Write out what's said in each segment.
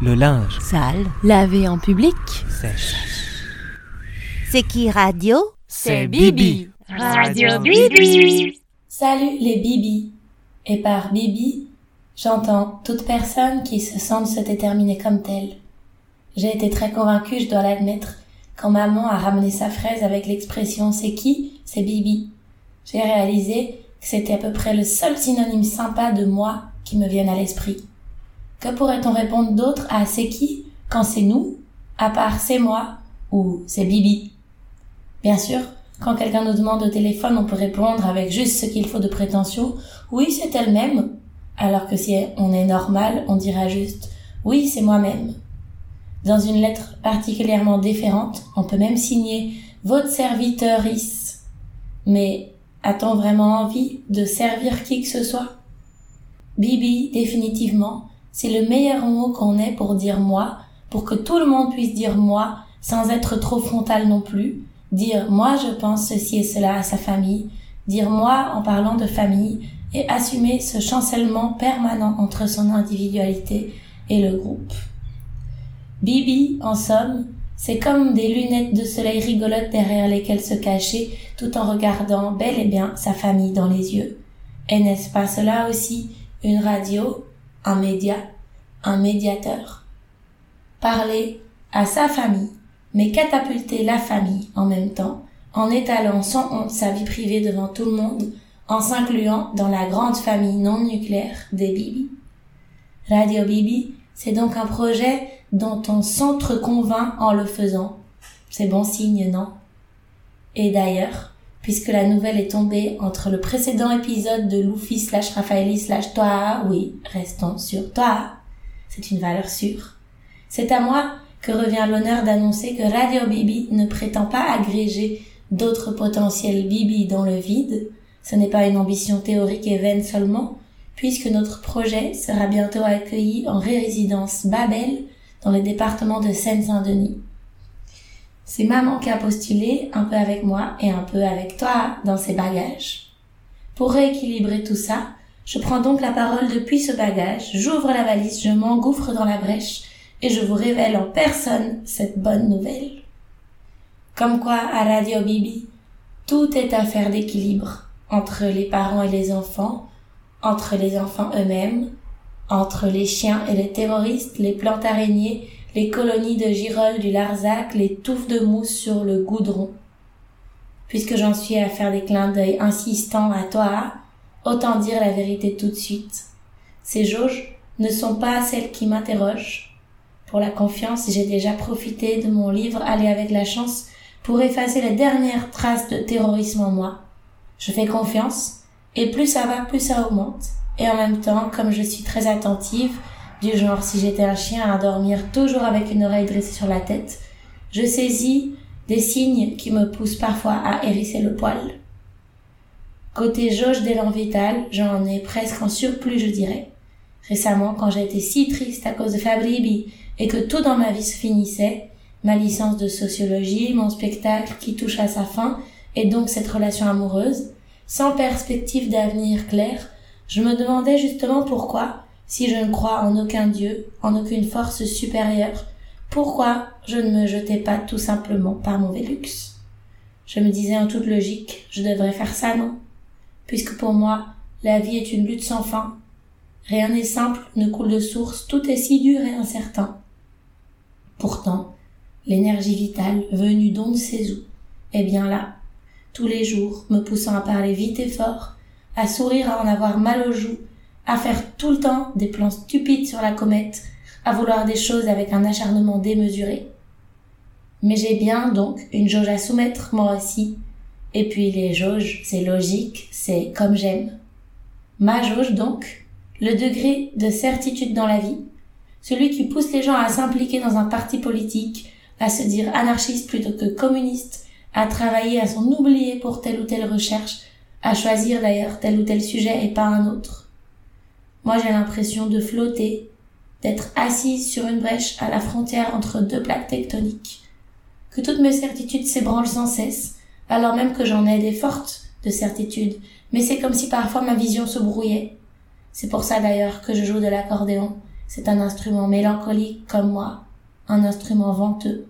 Le linge. Sale. Lavé en public. Sèche. C'est qui radio? C'est Bibi. Radio Bibi. Salut les Bibi. Et par Bibi, j'entends toute personne qui se sente se déterminer comme telle. J'ai été très convaincue, je dois l'admettre, quand maman a ramené sa fraise avec l'expression c'est qui? C'est Bibi. J'ai réalisé que c'était à peu près le seul synonyme sympa de moi qui me vienne à l'esprit. Que pourrait-on répondre d'autre à c'est qui quand c'est nous, à part c'est moi ou c'est Bibi? Bien sûr, quand quelqu'un nous demande au téléphone, on peut répondre avec juste ce qu'il faut de prétention, oui, c'est elle-même, alors que si on est normal, on dira juste, oui, c'est moi-même. Dans une lettre particulièrement différente, on peut même signer votre serviteur is. Mais a-t-on vraiment envie de servir qui que ce soit? Bibi, définitivement, c'est le meilleur mot qu'on ait pour dire moi, pour que tout le monde puisse dire moi, sans être trop frontal non plus, dire moi je pense ceci et cela à sa famille, dire moi en parlant de famille, et assumer ce chancellement permanent entre son individualité et le groupe. Bibi, en somme, c'est comme des lunettes de soleil rigolotes derrière lesquelles se cacher tout en regardant bel et bien sa famille dans les yeux. Et n'est-ce pas cela aussi une radio, un média, un médiateur Parler à sa famille, mais catapulter la famille en même temps, en étalant sans honte sa vie privée devant tout le monde, en s'incluant dans la grande famille non nucléaire des Bibi. Radio Bibi, c'est donc un projet dont on s'entre-convainc en le faisant. C'est bon signe, non? Et d'ailleurs, puisque la nouvelle est tombée entre le précédent épisode de Luffy slash Raphaëli slash Toa, oui, restons sur Toa, c'est une valeur sûre. C'est à moi que revient l'honneur d'annoncer que Radio Bibi ne prétend pas agréger d'autres potentiels Bibi dans le vide. Ce n'est pas une ambition théorique et vaine seulement, puisque notre projet sera bientôt accueilli en résidence Babel dans le département de Seine-Saint-Denis. C'est maman qui a postulé, un peu avec moi et un peu avec toi, dans ses bagages. Pour rééquilibrer tout ça, je prends donc la parole depuis ce bagage, j'ouvre la valise, je m'engouffre dans la brèche et je vous révèle en personne cette bonne nouvelle. Comme quoi, à Radio Bibi, tout est affaire d'équilibre entre les parents et les enfants, entre les enfants eux-mêmes, entre les chiens et les terroristes, les plantes araignées, les colonies de girolles du Larzac, les touffes de mousse sur le goudron. Puisque j'en suis à faire des clins d'œil insistants à toi, autant dire la vérité tout de suite. Ces jauges ne sont pas celles qui m'interrogent. Pour la confiance, j'ai déjà profité de mon livre Aller avec la chance pour effacer les dernières traces de terrorisme en moi. Je fais confiance, et plus ça va, plus ça augmente. Et en même temps, comme je suis très attentive, du genre si j'étais un chien à dormir toujours avec une oreille dressée sur la tête, je saisis des signes qui me poussent parfois à hérisser le poil. Côté jauge d'élan vital, j'en ai presque en surplus, je dirais. Récemment, quand j'ai été si triste à cause de Fabribi et que tout dans ma vie se finissait, ma licence de sociologie, mon spectacle qui touche à sa fin, et donc cette relation amoureuse, sans perspective d'avenir clair, je me demandais justement pourquoi, si je ne crois en aucun Dieu, en aucune force supérieure, pourquoi je ne me jetais pas tout simplement par mauvais luxe. Je me disais en toute logique, je devrais faire ça, non? Puisque pour moi, la vie est une lutte sans fin. Rien n'est simple, ne coule de source, tout est si dur et incertain. Pourtant, l'énergie vitale, venue d'on ne sait où, est bien là, tous les jours, me poussant à parler vite et fort, à sourire, à en avoir mal aux joues, à faire tout le temps des plans stupides sur la comète, à vouloir des choses avec un acharnement démesuré. Mais j'ai bien, donc, une jauge à soumettre, moi aussi. Et puis les jauges, c'est logique, c'est comme j'aime. Ma jauge, donc, le degré de certitude dans la vie, celui qui pousse les gens à s'impliquer dans un parti politique, à se dire anarchiste plutôt que communiste, à travailler à s'en oublier pour telle ou telle recherche, à choisir d'ailleurs tel ou tel sujet et pas un autre. Moi j'ai l'impression de flotter, d'être assise sur une brèche à la frontière entre deux plaques tectoniques, que toutes mes certitudes s'ébranlent sans cesse, alors même que j'en ai des fortes de certitudes, mais c'est comme si parfois ma vision se brouillait. C'est pour ça d'ailleurs que je joue de l'accordéon, c'est un instrument mélancolique comme moi, un instrument venteux.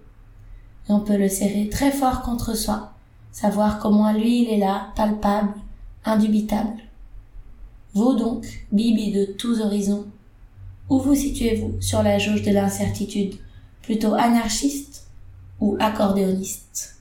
Et on peut le serrer très fort contre soi, savoir moins lui il est là, palpable, indubitable. Vous donc, Bibi de tous horizons, où vous situez-vous sur la jauge de l'incertitude? Plutôt anarchiste ou accordéoniste?